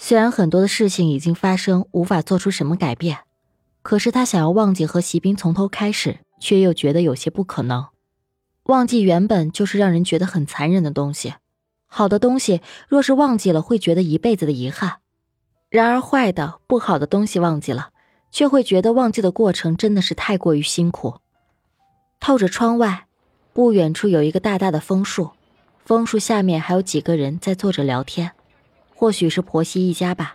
虽然很多的事情已经发生，无法做出什么改变，可是他想要忘记和席斌从头开始，却又觉得有些不可能。忘记原本就是让人觉得很残忍的东西，好的东西若是忘记了，会觉得一辈子的遗憾；然而坏的、不好的东西忘记了，却会觉得忘记的过程真的是太过于辛苦。透着窗外，不远处有一个大大的枫树，枫树下面还有几个人在坐着聊天。或许是婆媳一家吧，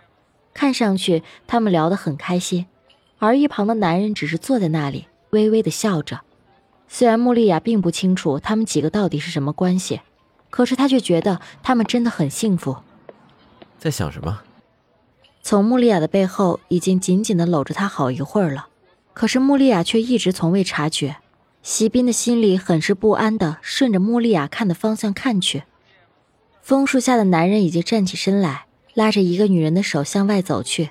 看上去他们聊得很开心，而一旁的男人只是坐在那里，微微的笑着。虽然穆丽亚并不清楚他们几个到底是什么关系，可是她却觉得他们真的很幸福。在想什么？从穆丽亚的背后已经紧紧的搂着她好一会儿了，可是穆丽亚却一直从未察觉。席斌的心里很是不安的顺着穆丽亚看的方向看去。枫树下的男人已经站起身来，拉着一个女人的手向外走去，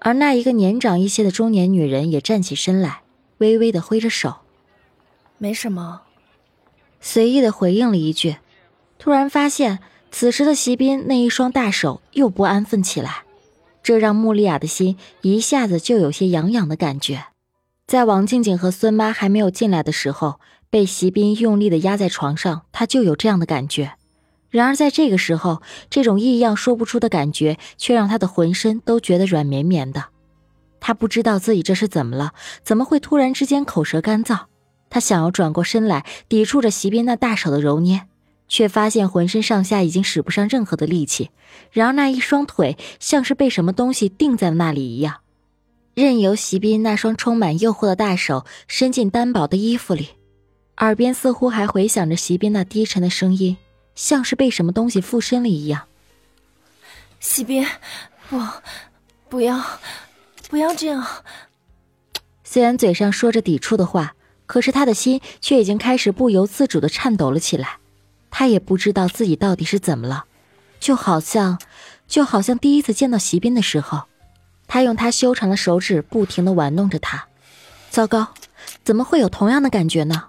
而那一个年长一些的中年女人也站起身来，微微的挥着手：“没什么。”随意的回应了一句，突然发现此时的席斌那一双大手又不安分起来，这让穆丽亚的心一下子就有些痒痒的感觉。在王静静和孙妈还没有进来的时候，被席斌用力的压在床上，她就有这样的感觉。然而，在这个时候，这种异样说不出的感觉，却让他的浑身都觉得软绵绵的。他不知道自己这是怎么了，怎么会突然之间口舌干燥？他想要转过身来抵触着席斌那大手的揉捏，却发现浑身上下已经使不上任何的力气。然而，那一双腿像是被什么东西定在了那里一样，任由席斌那双充满诱惑的大手伸进单薄的衣服里，耳边似乎还回响着席斌那低沉的声音。像是被什么东西附身了一样。西边，不，不要，不要这样。虽然嘴上说着抵触的话，可是他的心却已经开始不由自主的颤抖了起来。他也不知道自己到底是怎么了，就好像，就好像第一次见到席斌的时候，他用他修长的手指不停的玩弄着他。糟糕，怎么会有同样的感觉呢？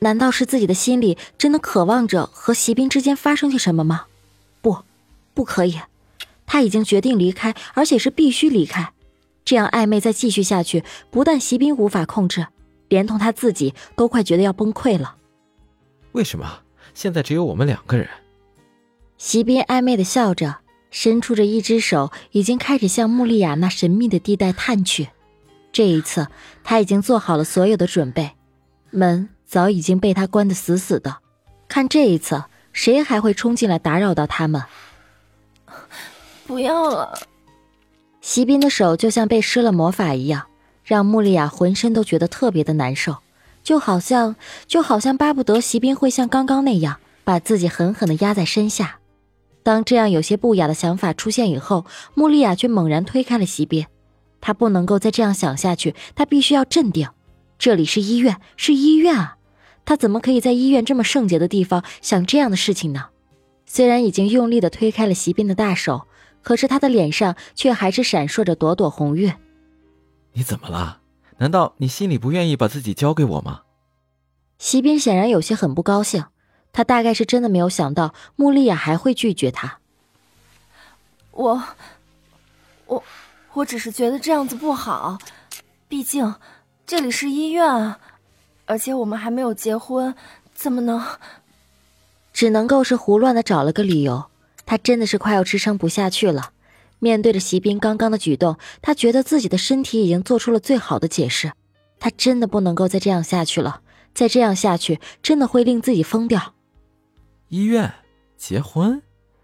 难道是自己的心里真的渴望着和席斌之间发生些什么吗？不，不可以，他已经决定离开，而且是必须离开。这样暧昧再继续下去，不但席斌无法控制，连同他自己都快觉得要崩溃了。为什么现在只有我们两个人？席斌暧昧的笑着，伸出着一只手，已经开始向穆丽亚那神秘的地带探去。这一次，他已经做好了所有的准备，门。早已经被他关得死死的，看这一次，谁还会冲进来打扰到他们？不要了！席斌的手就像被施了魔法一样，让穆丽亚浑身都觉得特别的难受，就好像就好像巴不得席斌会像刚刚那样把自己狠狠的压在身下。当这样有些不雅的想法出现以后，穆丽亚却猛然推开了席斌，她不能够再这样想下去，她必须要镇定。这里是医院，是医院啊！他怎么可以在医院这么圣洁的地方想这样的事情呢？虽然已经用力的推开了席斌的大手，可是他的脸上却还是闪烁着朵朵红晕。你怎么了？难道你心里不愿意把自己交给我吗？席斌显然有些很不高兴，他大概是真的没有想到穆丽亚还会拒绝他。我，我，我只是觉得这样子不好，毕竟这里是医院啊。而且我们还没有结婚，怎么能？只能够是胡乱的找了个理由。他真的是快要支撑不下去了。面对着席斌刚刚的举动，他觉得自己的身体已经做出了最好的解释。他真的不能够再这样下去了，再这样下去真的会令自己疯掉。医院结婚？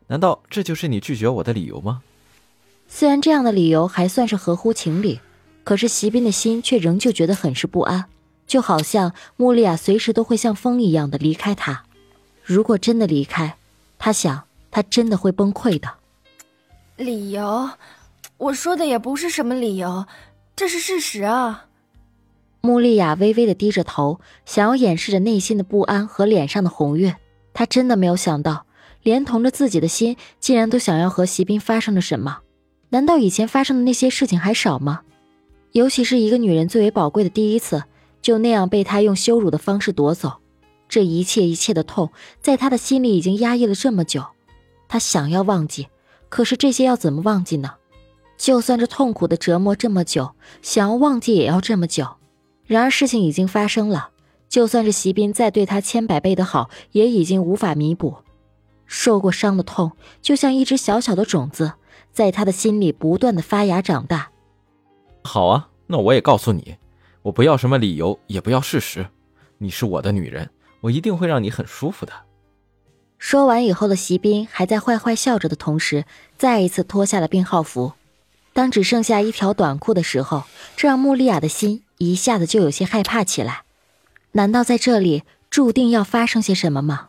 难道这就是你拒绝我的理由吗？虽然这样的理由还算是合乎情理，可是席斌的心却仍旧觉得很是不安。就好像穆丽亚随时都会像风一样的离开他，如果真的离开，他想他真的会崩溃的。理由，我说的也不是什么理由，这是事实啊。穆丽亚微微的低着头，想要掩饰着内心的不安和脸上的红晕。她真的没有想到，连同着自己的心，竟然都想要和席斌发生了什么。难道以前发生的那些事情还少吗？尤其是一个女人最为宝贵的第一次，就那样被他用羞辱的方式夺走，这一切一切的痛，在他的心里已经压抑了这么久。他想要忘记，可是这些要怎么忘记呢？就算这痛苦的折磨这么久，想要忘记也要这么久。然而事情已经发生了，就算是席斌再对他千百倍的好，也已经无法弥补。受过伤的痛，就像一只小小的种子，在他的心里不断的发芽长大。好啊，那我也告诉你，我不要什么理由，也不要事实。你是我的女人，我一定会让你很舒服的。说完以后的席斌还在坏坏笑着的同时，再一次脱下了病号服。当只剩下一条短裤的时候，这让穆丽亚的心。一下子就有些害怕起来，难道在这里注定要发生些什么吗？